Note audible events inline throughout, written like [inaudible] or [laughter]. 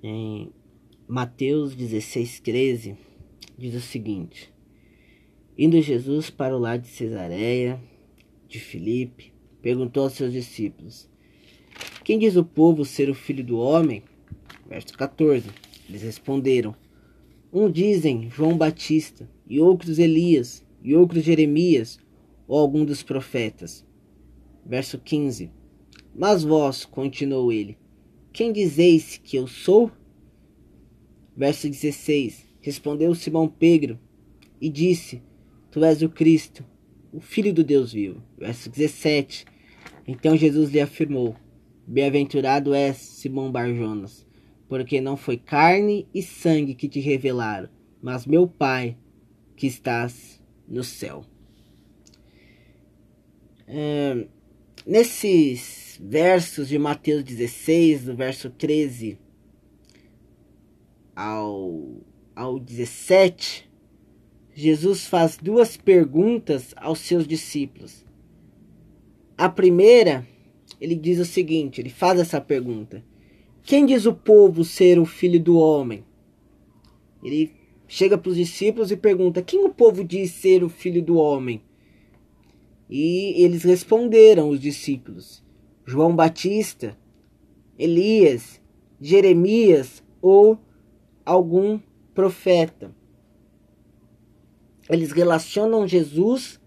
Em Mateus 16, 13, diz o seguinte: Indo Jesus para o lado de Cesareia, de Filipe, perguntou aos seus discípulos: Quem diz o povo ser o filho do homem? Verso 14. Eles responderam: Um dizem João Batista, e outros Elias, e outros Jeremias, ou algum dos profetas. Verso 15. Mas vós, continuou ele, quem dizeis que eu sou? Verso 16. Respondeu Simão Pedro e disse: Tu és o Cristo, o Filho do Deus vivo. Verso 17. Então Jesus lhe afirmou: Bem-aventurado és, Simão Barjonas, porque não foi carne e sangue que te revelaram, mas meu Pai que estás no céu. É, nesses versos de Mateus 16, do verso 13 ao, ao 17, Jesus faz duas perguntas aos seus discípulos. A primeira, ele diz o seguinte: ele faz essa pergunta: Quem diz o povo ser o filho do homem? Ele chega para os discípulos e pergunta: Quem o povo diz ser o filho do homem? E eles responderam, os discípulos: João Batista, Elias, Jeremias ou algum profeta eles relacionam Jesus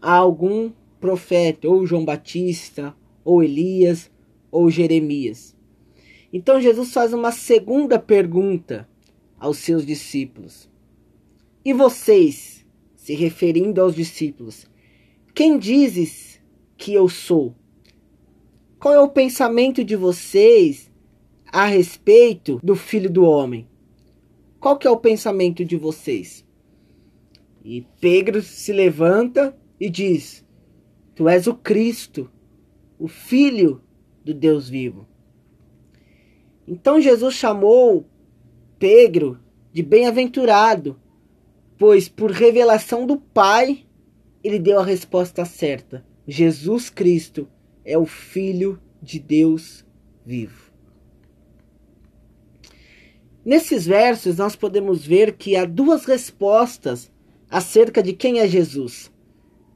a algum profeta, ou João Batista, ou Elias, ou Jeremias. Então Jesus faz uma segunda pergunta aos seus discípulos. E vocês, se referindo aos discípulos, quem dizes que eu sou? Qual é o pensamento de vocês a respeito do Filho do Homem? Qual que é o pensamento de vocês? E Pedro se levanta e diz: Tu és o Cristo, o Filho do Deus vivo. Então Jesus chamou Pedro de bem-aventurado, pois por revelação do Pai ele deu a resposta certa. Jesus Cristo é o Filho de Deus vivo. Nesses versos nós podemos ver que há duas respostas acerca de quem é Jesus.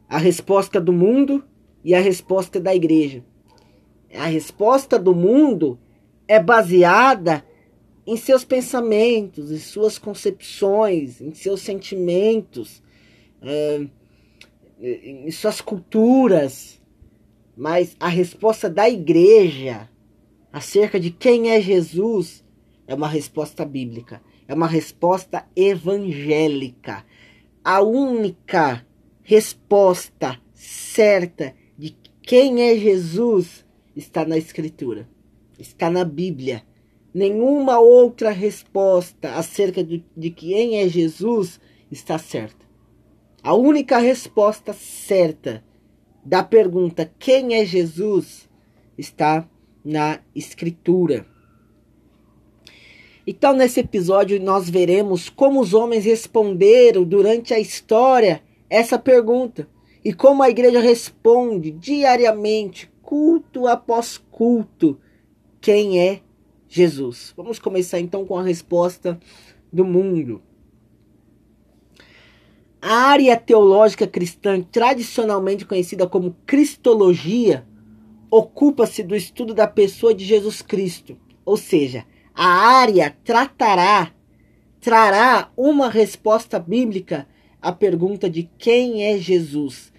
A resposta do mundo e a resposta da igreja. A resposta do mundo é baseada em seus pensamentos, em suas concepções, em seus sentimentos, é, em suas culturas. Mas a resposta da igreja acerca de quem é Jesus é uma resposta bíblica, é uma resposta evangélica a única resposta certa de quem é Jesus está na Escritura, está na Bíblia. Nenhuma outra resposta acerca de, de quem é Jesus está certa. A única resposta certa da pergunta quem é Jesus está na Escritura. Então, nesse episódio, nós veremos como os homens responderam durante a história essa pergunta e como a igreja responde diariamente, culto após culto, quem é Jesus. Vamos começar então com a resposta do mundo. A área teológica cristã, tradicionalmente conhecida como Cristologia, ocupa-se do estudo da pessoa de Jesus Cristo, ou seja, a área tratará, trará uma resposta bíblica à pergunta de quem é Jesus.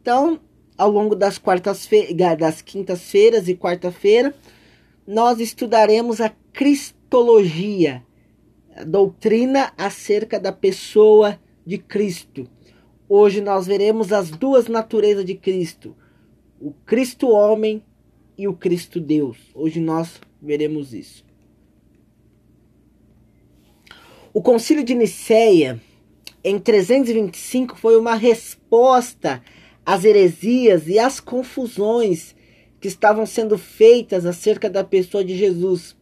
Então, ao longo das quartas-feiras, das quintas-feiras e quarta-feira, nós estudaremos a cristologia, a doutrina acerca da pessoa de Cristo. Hoje nós veremos as duas naturezas de Cristo, o Cristo homem e o Cristo Deus. Hoje nós veremos isso. O Concílio de Nicéia, em 325, foi uma resposta às heresias e às confusões que estavam sendo feitas acerca da pessoa de Jesus.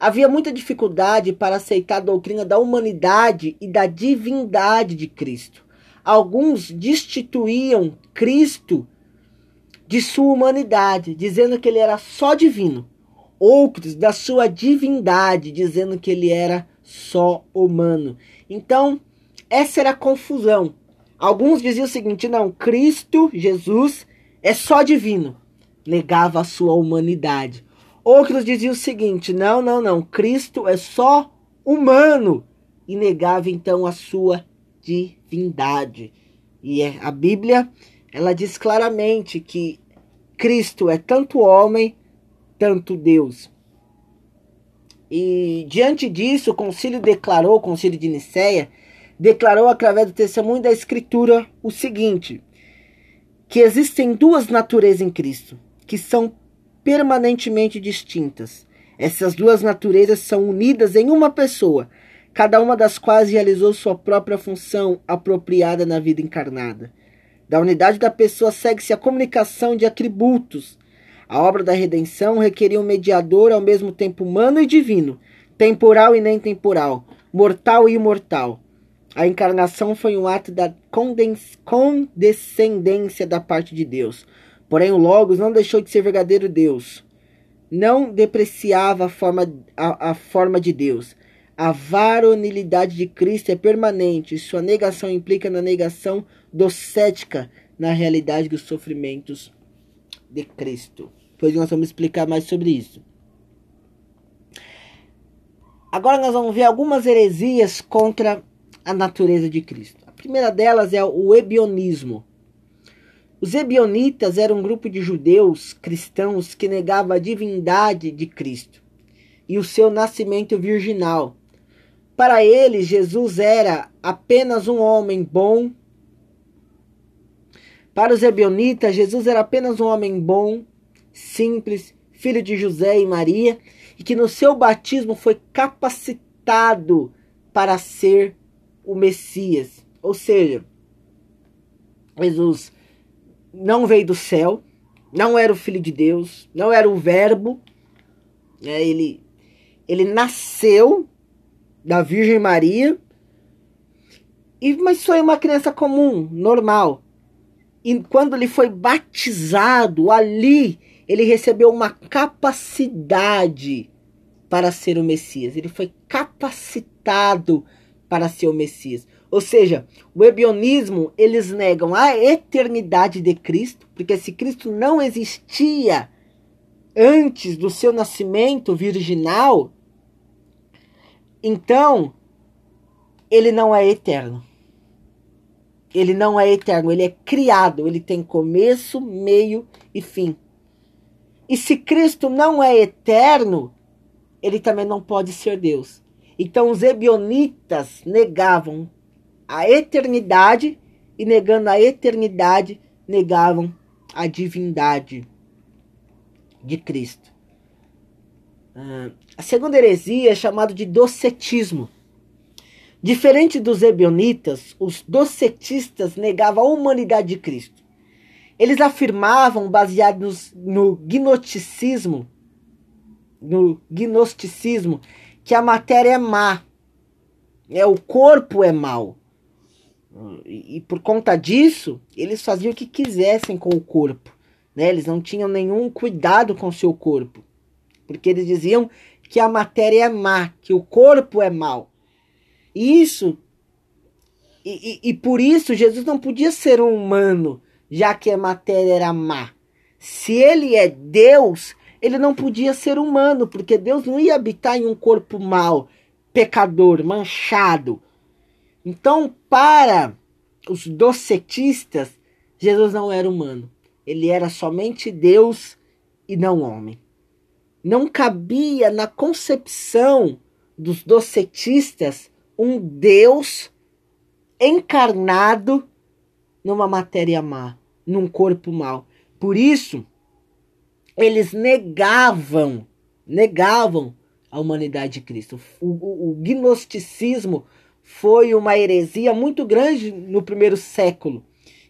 Havia muita dificuldade para aceitar a doutrina da humanidade e da divindade de Cristo. Alguns destituíam Cristo de sua humanidade, dizendo que ele era só divino. outros da sua divindade, dizendo que ele era só humano. Então, essa era a confusão. Alguns diziam o seguinte: não, Cristo, Jesus, é só divino. Negava a sua humanidade. Outros diziam o seguinte: não, não, não, Cristo é só humano. E negava então a sua divindade. E é, a Bíblia, ela diz claramente que Cristo é tanto homem, tanto Deus. E diante disso, o concílio declarou, o concílio de Nicéia, declarou através do testemunho da Escritura o seguinte: que existem duas naturezas em Cristo, que são permanentemente distintas. Essas duas naturezas são unidas em uma pessoa, cada uma das quais realizou sua própria função apropriada na vida encarnada. Da unidade da pessoa segue-se a comunicação de atributos, a obra da redenção requeria um mediador ao mesmo tempo humano e divino, temporal e nem temporal, mortal e imortal. A encarnação foi um ato da condescendência da parte de Deus. Porém, o Logos não deixou de ser verdadeiro Deus. Não depreciava a forma, a, a forma de Deus. A varonilidade de Cristo é permanente. Sua negação implica na negação docética na realidade dos sofrimentos de Cristo. Depois nós vamos explicar mais sobre isso. Agora nós vamos ver algumas heresias contra a natureza de Cristo. A primeira delas é o ebionismo. Os ebionitas eram um grupo de judeus cristãos que negava a divindade de Cristo e o seu nascimento virginal. Para eles, Jesus era apenas um homem bom. Para os ebionitas, Jesus era apenas um homem bom simples, filho de José e Maria, e que no seu batismo foi capacitado para ser o Messias. Ou seja, Jesus não veio do céu, não era o filho de Deus, não era o verbo, né? ele, ele nasceu da Virgem Maria, e, mas foi uma criança comum, normal. E quando ele foi batizado ali, ele recebeu uma capacidade para ser o Messias. Ele foi capacitado para ser o Messias. Ou seja, o ebionismo, eles negam a eternidade de Cristo, porque se Cristo não existia antes do seu nascimento virginal, então ele não é eterno. Ele não é eterno, ele é criado, ele tem começo, meio e fim. E se Cristo não é eterno, ele também não pode ser Deus. Então os ebionitas negavam a eternidade e negando a eternidade, negavam a divindade de Cristo. Ah, a segunda heresia é chamada de docetismo. Diferente dos ebionitas, os docetistas negavam a humanidade de Cristo. Eles afirmavam, baseados no gnosticismo, no gnosticismo, que a matéria é má, é o corpo é mau. E, e, por conta disso, eles faziam o que quisessem com o corpo. Né? Eles não tinham nenhum cuidado com o seu corpo. Porque eles diziam que a matéria é má, que o corpo é mau. E isso. E, e, e por isso Jesus não podia ser um humano já que a matéria era má. Se ele é Deus, ele não podia ser humano, porque Deus não ia habitar em um corpo mau, pecador, manchado. Então, para os docetistas, Jesus não era humano. Ele era somente Deus e não homem. Não cabia na concepção dos docetistas um Deus encarnado numa matéria má num corpo mau. Por isso, eles negavam, negavam a humanidade de Cristo. O, o, o gnosticismo foi uma heresia muito grande no primeiro século,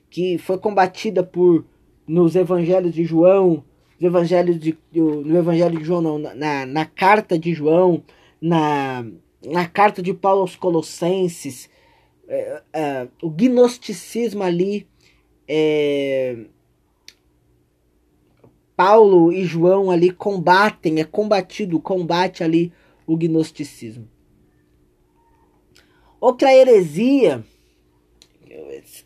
que foi combatida por nos evangelhos de João, nos evangelhos de, no evangelho de João, não, na, na carta de João, na, na carta de Paulo aos Colossenses, é, é, o gnosticismo ali é, Paulo e João ali combatem, é combatido, combate ali o gnosticismo. Outra heresia,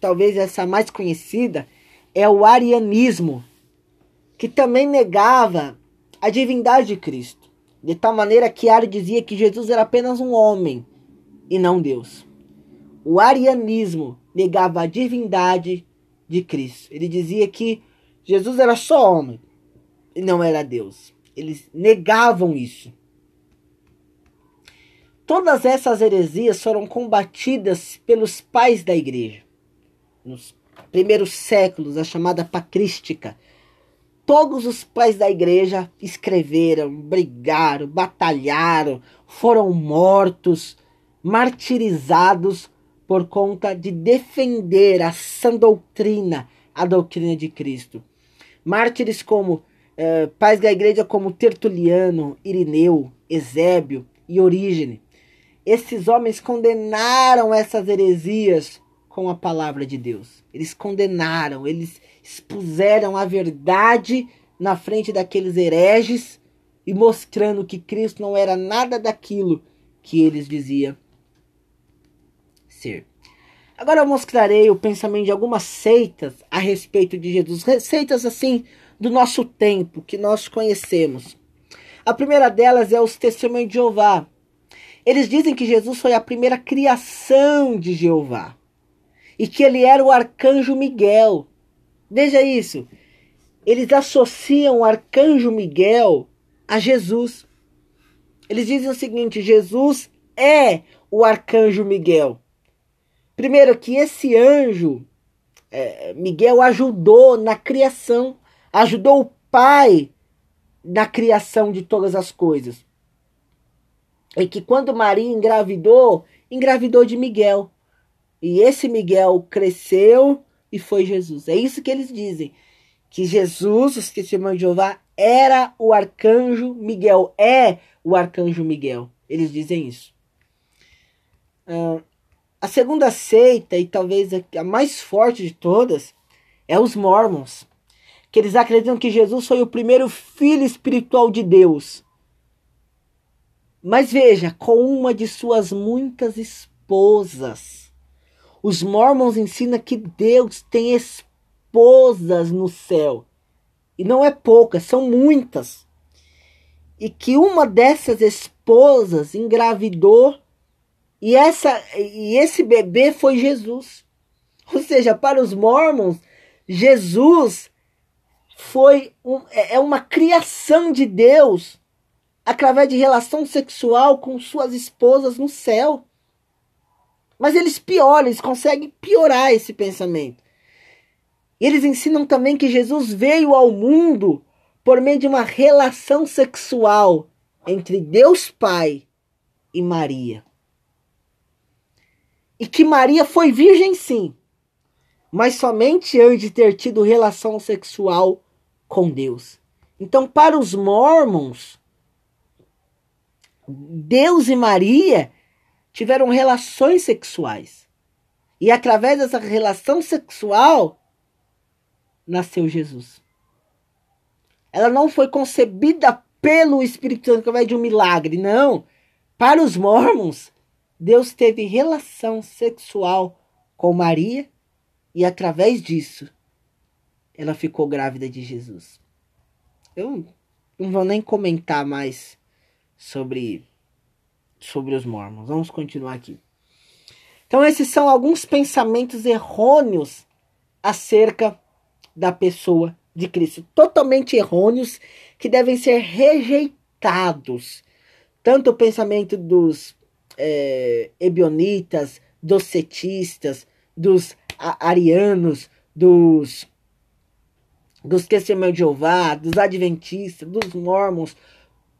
talvez essa mais conhecida, é o arianismo, que também negava a divindade de Cristo, de tal maneira que Ario dizia que Jesus era apenas um homem e não Deus. O arianismo negava a divindade de Cristo. Ele dizia que Jesus era só homem e não era Deus. Eles negavam isso. Todas essas heresias foram combatidas pelos pais da igreja. Nos primeiros séculos, a chamada patrística. Todos os pais da igreja escreveram, brigaram, batalharam, foram mortos, martirizados por conta de defender a sã doutrina, a doutrina de Cristo. Mártires como eh, pais da igreja como Tertuliano, Irineu, Ezébio e Orígene. Esses homens condenaram essas heresias com a palavra de Deus. Eles condenaram, eles expuseram a verdade na frente daqueles hereges e mostrando que Cristo não era nada daquilo que eles diziam ser. Agora eu mostrarei o pensamento de algumas seitas a respeito de Jesus, seitas assim do nosso tempo que nós conhecemos. A primeira delas é os testemunhos de Jeová. Eles dizem que Jesus foi a primeira criação de Jeová e que ele era o arcanjo Miguel. Veja isso. Eles associam o arcanjo Miguel a Jesus. Eles dizem o seguinte: Jesus é o arcanjo Miguel. Primeiro, que esse anjo, é, Miguel, ajudou na criação, ajudou o pai na criação de todas as coisas. E que quando Maria engravidou, engravidou de Miguel. E esse Miguel cresceu e foi Jesus. É isso que eles dizem. Que Jesus, os testemunhos de Jeová, era o arcanjo Miguel. É o arcanjo Miguel. Eles dizem isso. Uh, a segunda seita, e talvez a mais forte de todas, é os Mormons. Que eles acreditam que Jesus foi o primeiro filho espiritual de Deus. Mas veja, com uma de suas muitas esposas. Os mormons ensinam que Deus tem esposas no céu. E não é poucas, são muitas. E que uma dessas esposas engravidou e, essa, e esse bebê foi Jesus. Ou seja, para os mormons, Jesus foi um, é, é uma criação de Deus através de relação sexual com suas esposas no céu. Mas eles pioram, eles conseguem piorar esse pensamento. Eles ensinam também que Jesus veio ao mundo por meio de uma relação sexual entre Deus Pai e Maria. E que Maria foi virgem sim, mas somente antes de ter tido relação sexual com Deus. Então, para os mormons, Deus e Maria tiveram relações sexuais. E através dessa relação sexual nasceu Jesus. Ela não foi concebida pelo Espírito Santo através de um milagre, não. Para os mormons, Deus teve relação sexual com Maria e através disso ela ficou grávida de Jesus. Eu não vou nem comentar mais sobre sobre os mormons. Vamos continuar aqui. Então, esses são alguns pensamentos errôneos acerca da pessoa de Cristo. Totalmente errôneos que devem ser rejeitados. Tanto o pensamento dos é, ebionitas, dos cetistas, dos arianos, dos dos testemunhos de Jeová, dos adventistas, dos mormons,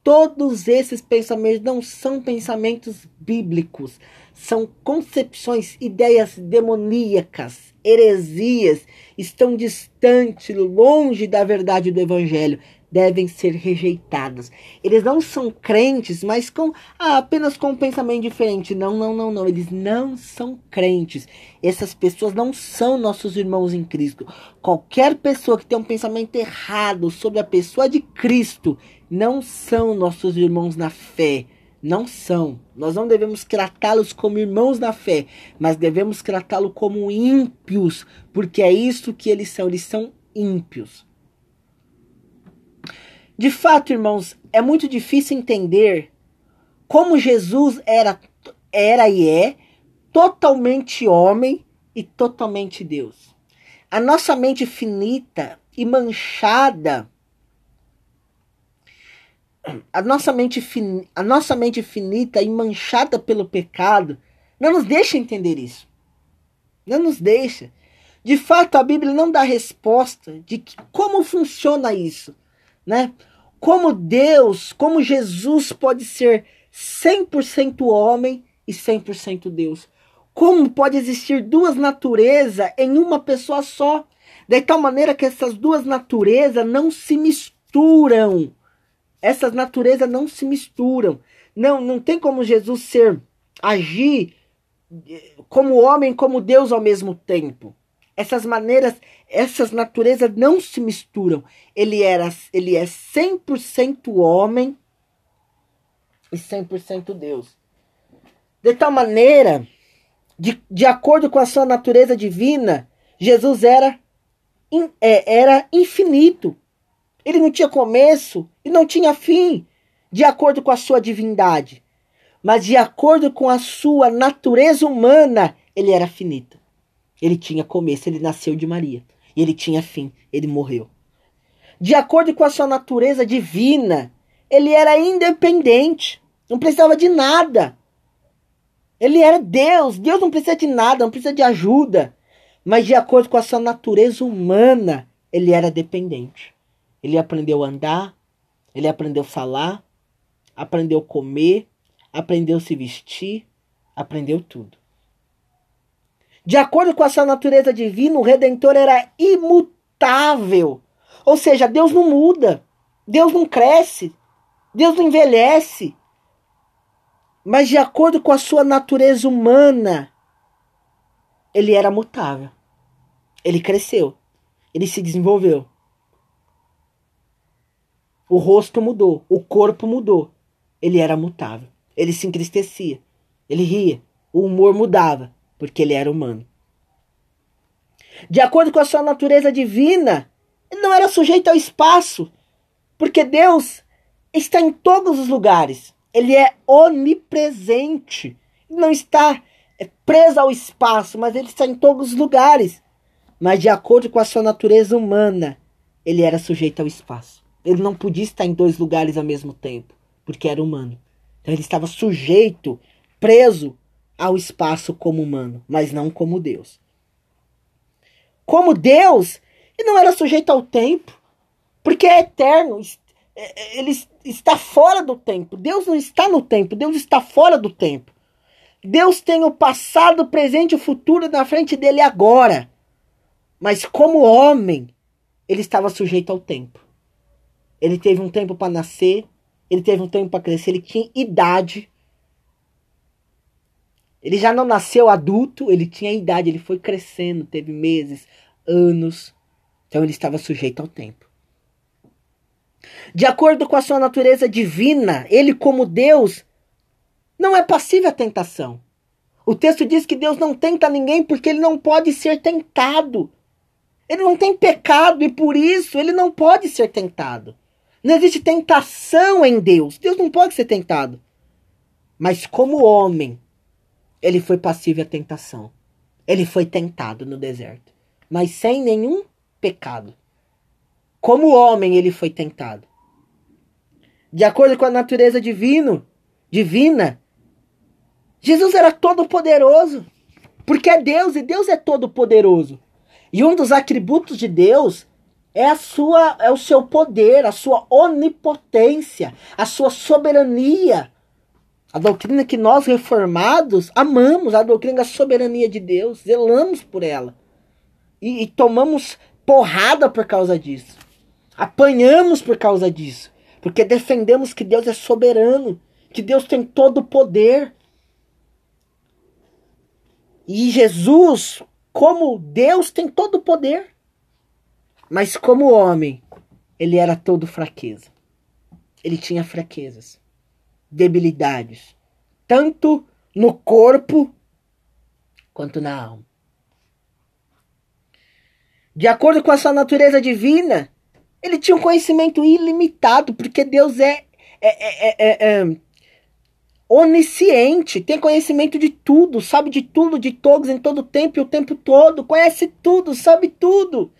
Todos esses pensamentos não são pensamentos bíblicos, são concepções, ideias demoníacas, heresias, estão distantes, longe da verdade do Evangelho. Devem ser rejeitadas. Eles não são crentes, mas com ah, apenas com um pensamento diferente. Não, não, não, não. Eles não são crentes. Essas pessoas não são nossos irmãos em Cristo. Qualquer pessoa que tem um pensamento errado sobre a pessoa de Cristo não são nossos irmãos na fé. Não são. Nós não devemos tratá-los como irmãos na fé, mas devemos tratá-los como ímpios, porque é isso que eles são. Eles são ímpios. De fato, irmãos, é muito difícil entender como Jesus era, era e é totalmente homem e totalmente Deus. A nossa mente finita e manchada a nossa mente fin, a nossa mente finita e manchada pelo pecado não nos deixa entender isso. Não nos deixa. De fato, a Bíblia não dá resposta de que, como funciona isso, né? Como Deus, como Jesus pode ser 100% homem e 100% Deus. Como pode existir duas naturezas em uma pessoa só? De tal maneira que essas duas naturezas não se misturam. Essas naturezas não se misturam. Não, não tem como Jesus ser agir eh, como homem, como Deus ao mesmo tempo. Essas maneiras, essas naturezas não se misturam. Ele era, ele é 100% homem e 100% Deus. De tal maneira, de, de acordo com a sua natureza divina, Jesus era, é, era infinito. Ele não tinha começo e não tinha fim, de acordo com a sua divindade. Mas de acordo com a sua natureza humana, ele era finito. Ele tinha começo, ele nasceu de Maria. E ele tinha fim, ele morreu. De acordo com a sua natureza divina, ele era independente, não precisava de nada. Ele era Deus, Deus não precisa de nada, não precisa de ajuda. Mas de acordo com a sua natureza humana, ele era dependente. Ele aprendeu a andar, ele aprendeu a falar, aprendeu a comer, aprendeu a se vestir, aprendeu tudo. De acordo com a sua natureza divina, o redentor era imutável. Ou seja, Deus não muda, Deus não cresce, Deus não envelhece. Mas de acordo com a sua natureza humana, ele era mutável. Ele cresceu, ele se desenvolveu. O rosto mudou, o corpo mudou. Ele era mutável. Ele se entristecia. Ele ria. O humor mudava, porque ele era humano. De acordo com a sua natureza divina, ele não era sujeito ao espaço, porque Deus está em todos os lugares. Ele é onipresente. Não está é, preso ao espaço, mas ele está em todos os lugares. Mas de acordo com a sua natureza humana, ele era sujeito ao espaço. Ele não podia estar em dois lugares ao mesmo tempo, porque era humano. Então ele estava sujeito, preso ao espaço como humano, mas não como Deus. Como Deus, ele não era sujeito ao tempo, porque é eterno, é, é, ele está fora do tempo. Deus não está no tempo, Deus está fora do tempo. Deus tem o passado, o presente e o futuro na frente dele agora. Mas como homem, ele estava sujeito ao tempo. Ele teve um tempo para nascer, ele teve um tempo para crescer, ele tinha idade. Ele já não nasceu adulto, ele tinha idade, ele foi crescendo, teve meses, anos. Então ele estava sujeito ao tempo. De acordo com a sua natureza divina, ele, como Deus, não é passível à tentação. O texto diz que Deus não tenta ninguém porque ele não pode ser tentado. Ele não tem pecado e por isso ele não pode ser tentado. Não existe tentação em Deus. Deus não pode ser tentado. Mas como homem, ele foi passível à tentação. Ele foi tentado no deserto, mas sem nenhum pecado. Como homem, ele foi tentado. De acordo com a natureza divino, divina, Jesus era todo poderoso, porque é Deus e Deus é todo poderoso. E um dos atributos de Deus é a sua é o seu poder, a sua onipotência, a sua soberania. A doutrina que nós reformados amamos, a doutrina da soberania de Deus, zelamos por ela. E, e tomamos porrada por causa disso. Apanhamos por causa disso. Porque defendemos que Deus é soberano, que Deus tem todo o poder. E Jesus, como Deus, tem todo o poder. Mas como homem, ele era todo fraqueza. Ele tinha fraquezas, debilidades, tanto no corpo quanto na alma. De acordo com a sua natureza divina, ele tinha um conhecimento ilimitado, porque Deus é, é, é, é, onisciente, tem conhecimento de tudo, sabe de tudo, de todos, em todo tempo e o tempo todo, conhece tudo, sabe tudo.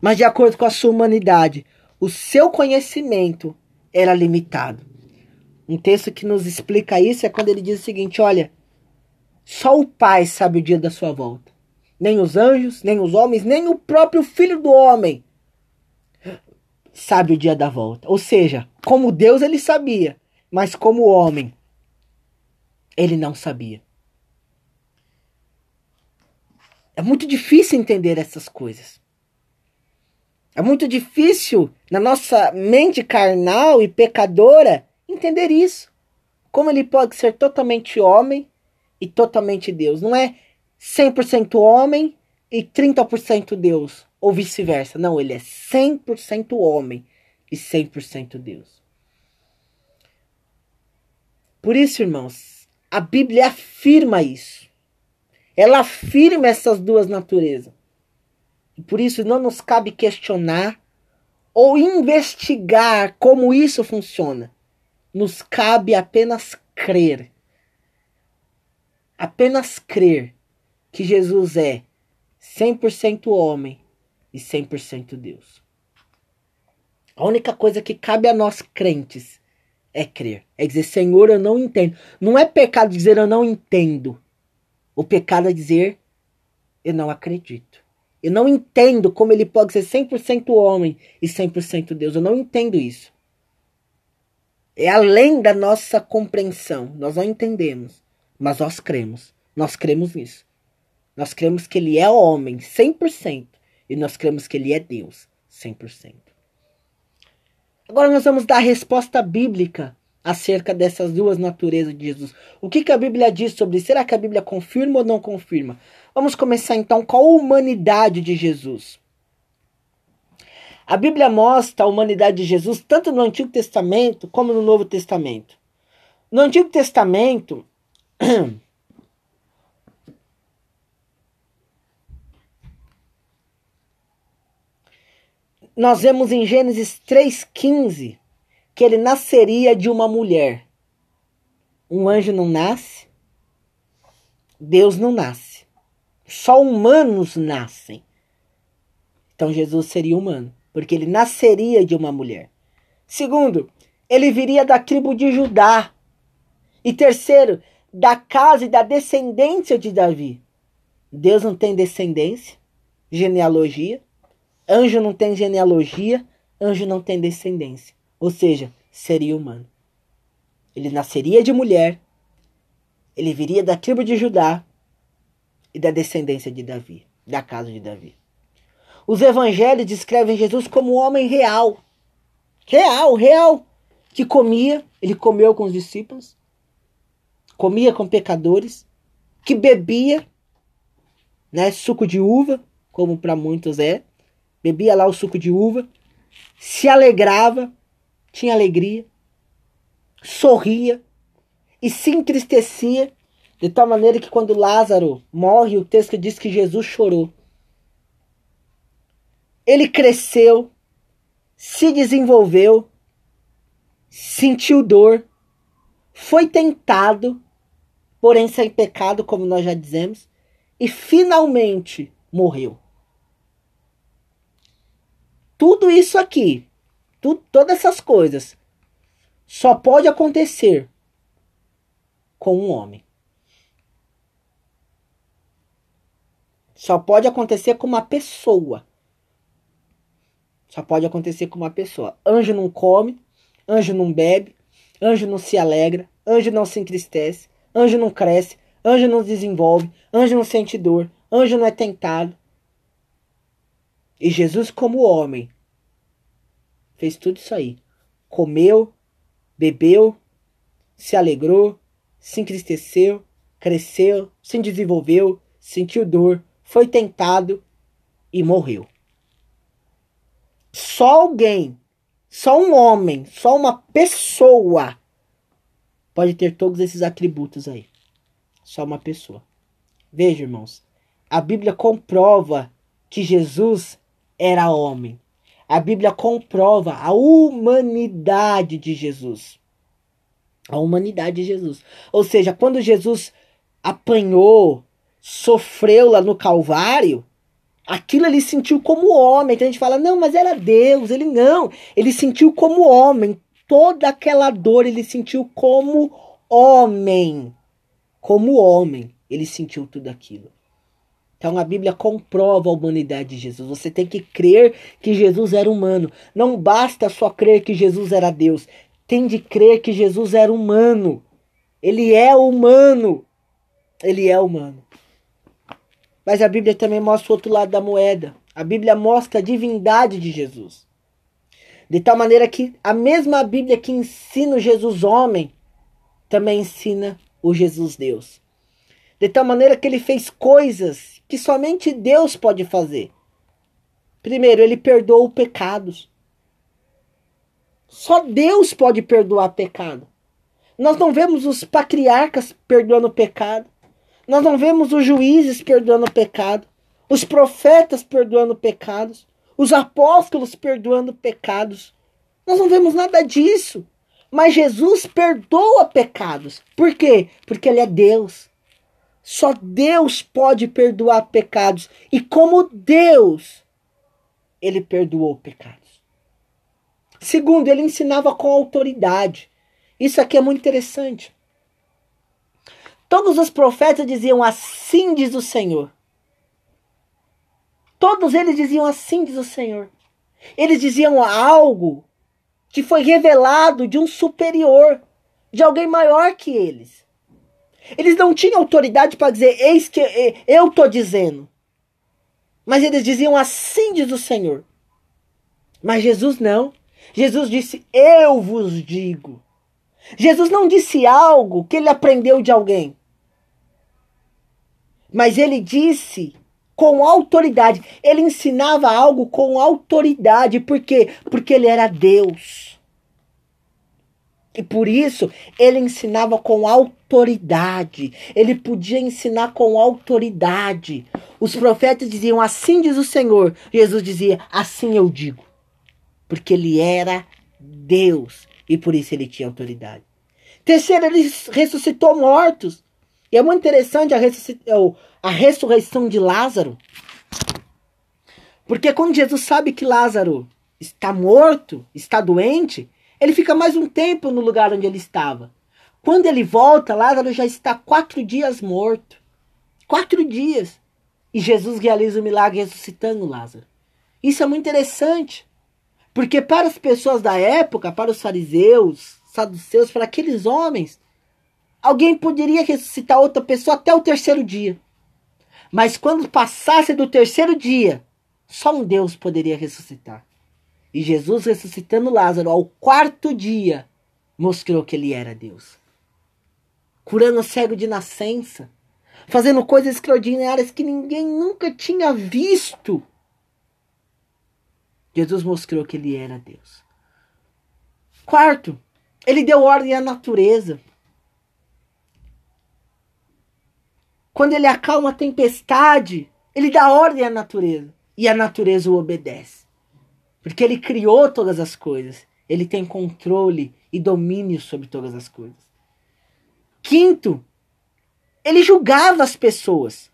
Mas de acordo com a sua humanidade, o seu conhecimento era limitado. Um texto que nos explica isso é quando ele diz o seguinte: olha, só o Pai sabe o dia da sua volta. Nem os anjos, nem os homens, nem o próprio Filho do Homem sabe o dia da volta. Ou seja, como Deus ele sabia, mas como homem ele não sabia. É muito difícil entender essas coisas. É muito difícil na nossa mente carnal e pecadora entender isso. Como ele pode ser totalmente homem e totalmente Deus. Não é 100% homem e 30% Deus, ou vice-versa. Não, ele é 100% homem e 100% Deus. Por isso, irmãos, a Bíblia afirma isso. Ela afirma essas duas naturezas. E por isso não nos cabe questionar ou investigar como isso funciona. Nos cabe apenas crer. Apenas crer que Jesus é 100% homem e 100% Deus. A única coisa que cabe a nós crentes é crer. É dizer, Senhor, eu não entendo. Não é pecado dizer eu não entendo. O pecado é dizer eu não acredito. Eu não entendo como ele pode ser 100% homem e 100% Deus. Eu não entendo isso. É além da nossa compreensão. Nós não entendemos, mas nós cremos. Nós cremos nisso. Nós cremos que ele é homem 100% e nós cremos que ele é Deus 100%. Agora nós vamos dar a resposta bíblica acerca dessas duas naturezas de Jesus. O que, que a Bíblia diz sobre isso? Será que a Bíblia confirma ou não confirma? Vamos começar então com a humanidade de Jesus. A Bíblia mostra a humanidade de Jesus tanto no Antigo Testamento como no Novo Testamento. No Antigo Testamento, [clears throat] nós vemos em Gênesis 3,15 que ele nasceria de uma mulher. Um anjo não nasce, Deus não nasce. Só humanos nascem. Então Jesus seria humano, porque ele nasceria de uma mulher. Segundo, ele viria da tribo de Judá. E terceiro, da casa e da descendência de Davi. Deus não tem descendência, genealogia. Anjo não tem genealogia, anjo não tem descendência. Ou seja, seria humano. Ele nasceria de mulher, ele viria da tribo de Judá e da descendência de Davi, da casa de Davi. Os evangelhos descrevem Jesus como um homem real. Real, real. Que comia, ele comeu com os discípulos, comia com pecadores, que bebia, né, suco de uva, como para muitos é, bebia lá o suco de uva, se alegrava, tinha alegria, sorria. E se entristecia, de tal maneira que quando Lázaro morre, o texto diz que Jesus chorou. Ele cresceu, se desenvolveu, sentiu dor, foi tentado, porém sem pecado, como nós já dizemos, e finalmente morreu. Tudo isso aqui todas essas coisas só pode acontecer com um homem. Só pode acontecer com uma pessoa. Só pode acontecer com uma pessoa. Anjo não come, anjo não bebe, anjo não se alegra, anjo não se entristece, anjo não cresce, anjo não desenvolve, anjo não sente dor, anjo não é tentado. E Jesus, como homem, fez tudo isso aí. Comeu, bebeu, se alegrou, se entristeceu, cresceu, se desenvolveu, sentiu dor, foi tentado e morreu. Só alguém, só um homem, só uma pessoa pode ter todos esses atributos aí. Só uma pessoa. Veja, irmãos, a Bíblia comprova que Jesus era homem. A Bíblia comprova a humanidade de Jesus. A humanidade de Jesus. Ou seja, quando Jesus apanhou, sofreu lá no Calvário, aquilo ele sentiu como homem. Então a gente fala, não, mas era Deus. Ele não. Ele sentiu como homem. Toda aquela dor ele sentiu como homem. Como homem, ele sentiu tudo aquilo. Então a Bíblia comprova a humanidade de Jesus. Você tem que crer que Jesus era humano. Não basta só crer que Jesus era Deus. Tem de crer que Jesus era humano. Ele é humano. Ele é humano. Mas a Bíblia também mostra o outro lado da moeda. A Bíblia mostra a divindade de Jesus. De tal maneira que a mesma Bíblia que ensina o Jesus homem também ensina o Jesus Deus. De tal maneira que ele fez coisas que somente Deus pode fazer. Primeiro, ele perdoa pecados. Só Deus pode perdoar pecado. Nós não vemos os patriarcas perdoando pecado. Nós não vemos os juízes perdoando pecado. Os profetas perdoando pecados. Os apóstolos perdoando pecados. Nós não vemos nada disso. Mas Jesus perdoa pecados. Por quê? Porque Ele é Deus. Só Deus pode perdoar pecados. E como Deus, ele perdoou pecados. Segundo, ele ensinava com autoridade. Isso aqui é muito interessante. Todos os profetas diziam assim diz o Senhor. Todos eles diziam assim diz o Senhor. Eles diziam algo que foi revelado de um superior, de alguém maior que eles. Eles não tinham autoridade para dizer, eis que eu estou dizendo. Mas eles diziam, assim diz o Senhor. Mas Jesus não. Jesus disse, eu vos digo. Jesus não disse algo que ele aprendeu de alguém. Mas ele disse com autoridade. Ele ensinava algo com autoridade. Por quê? Porque ele era Deus. E por isso ele ensinava com autoridade. Ele podia ensinar com autoridade. Os profetas diziam: Assim diz o Senhor. Jesus dizia: Assim eu digo. Porque ele era Deus. E por isso ele tinha autoridade. Terceiro, ele ressuscitou mortos. E é muito interessante a, a ressurreição de Lázaro. Porque quando Jesus sabe que Lázaro está morto, está doente, ele fica mais um tempo no lugar onde ele estava. Quando ele volta, Lázaro já está quatro dias morto. Quatro dias. E Jesus realiza o milagre ressuscitando Lázaro. Isso é muito interessante. Porque para as pessoas da época, para os fariseus, saduceus, para aqueles homens, alguém poderia ressuscitar outra pessoa até o terceiro dia. Mas quando passasse do terceiro dia, só um Deus poderia ressuscitar. E Jesus ressuscitando Lázaro ao quarto dia mostrou que ele era Deus. Curando o cego de nascença, fazendo coisas extraordinárias que ninguém nunca tinha visto. Jesus mostrou que ele era Deus. Quarto, ele deu ordem à natureza. Quando ele acalma a tempestade, ele dá ordem à natureza. E a natureza o obedece. Porque ele criou todas as coisas. Ele tem controle e domínio sobre todas as coisas. Quinto, ele julgava as pessoas.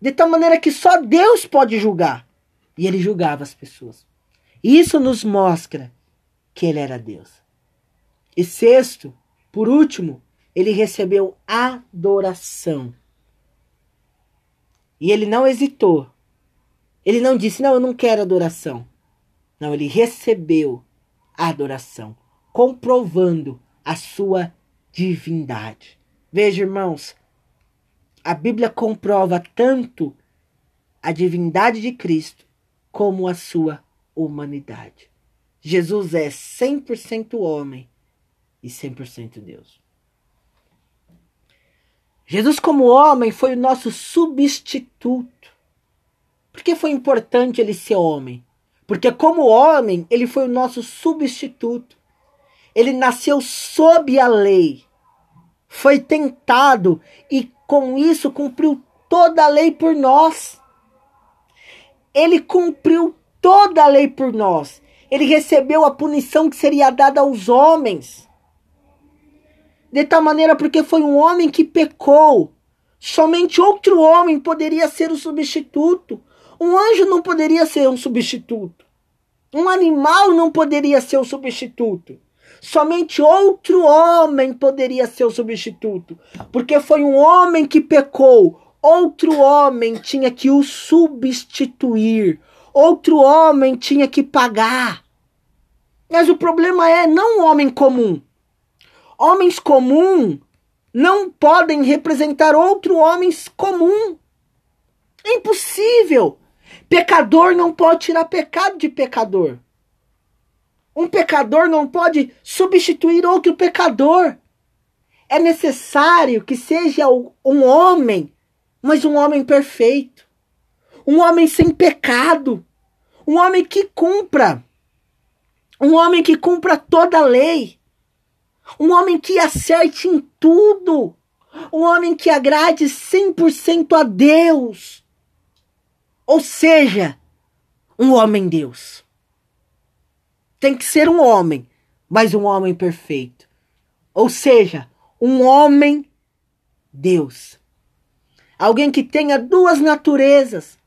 De tal maneira que só Deus pode julgar. E ele julgava as pessoas. Isso nos mostra que ele era Deus. E sexto, por último, ele recebeu adoração. E ele não hesitou ele não disse, não, eu não quero adoração. Não, ele recebeu a adoração, comprovando a sua divindade. Veja, irmãos, a Bíblia comprova tanto a divindade de Cristo como a sua humanidade. Jesus é 100% homem e 100% Deus. Jesus, como homem, foi o nosso substituto. Por que foi importante ele ser homem? Porque, como homem, ele foi o nosso substituto. Ele nasceu sob a lei, foi tentado e, com isso, cumpriu toda a lei por nós. Ele cumpriu toda a lei por nós. Ele recebeu a punição que seria dada aos homens. De tal maneira, porque foi um homem que pecou. Somente outro homem poderia ser o substituto. Um anjo não poderia ser um substituto. Um animal não poderia ser o substituto. Somente outro homem poderia ser o substituto. Porque foi um homem que pecou. Outro homem tinha que o substituir outro homem tinha que pagar. Mas o problema é não um homem comum. Homens comuns não podem representar outro homens comum. É impossível. Pecador não pode tirar pecado de pecador. Um pecador não pode substituir outro pecador. É necessário que seja um homem, mas um homem perfeito um homem sem pecado, um homem que cumpra, um homem que cumpra toda a lei, um homem que acerte em tudo, um homem que agrade 100% a Deus. Ou seja, um homem Deus. Tem que ser um homem, mas um homem perfeito. Ou seja, um homem Deus. Alguém que tenha duas naturezas.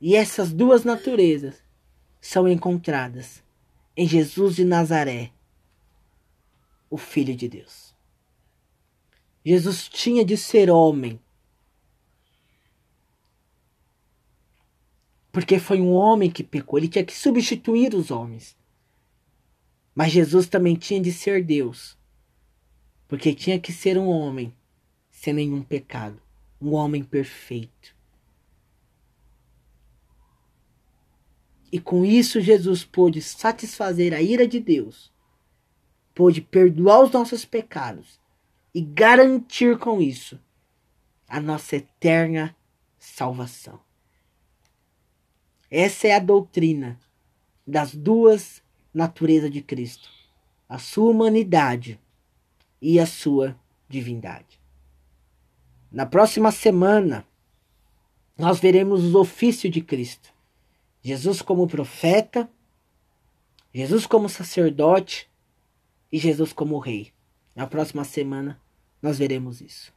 E essas duas naturezas são encontradas em Jesus de Nazaré, o Filho de Deus. Jesus tinha de ser homem, porque foi um homem que pecou, ele tinha que substituir os homens. Mas Jesus também tinha de ser Deus, porque tinha que ser um homem sem nenhum pecado, um homem perfeito. E com isso Jesus pôde satisfazer a ira de Deus, pôde perdoar os nossos pecados e garantir com isso a nossa eterna salvação. Essa é a doutrina das duas naturezas de Cristo, a sua humanidade e a sua divindade. Na próxima semana, nós veremos os ofícios de Cristo. Jesus como profeta, Jesus como sacerdote e Jesus como rei. Na próxima semana nós veremos isso.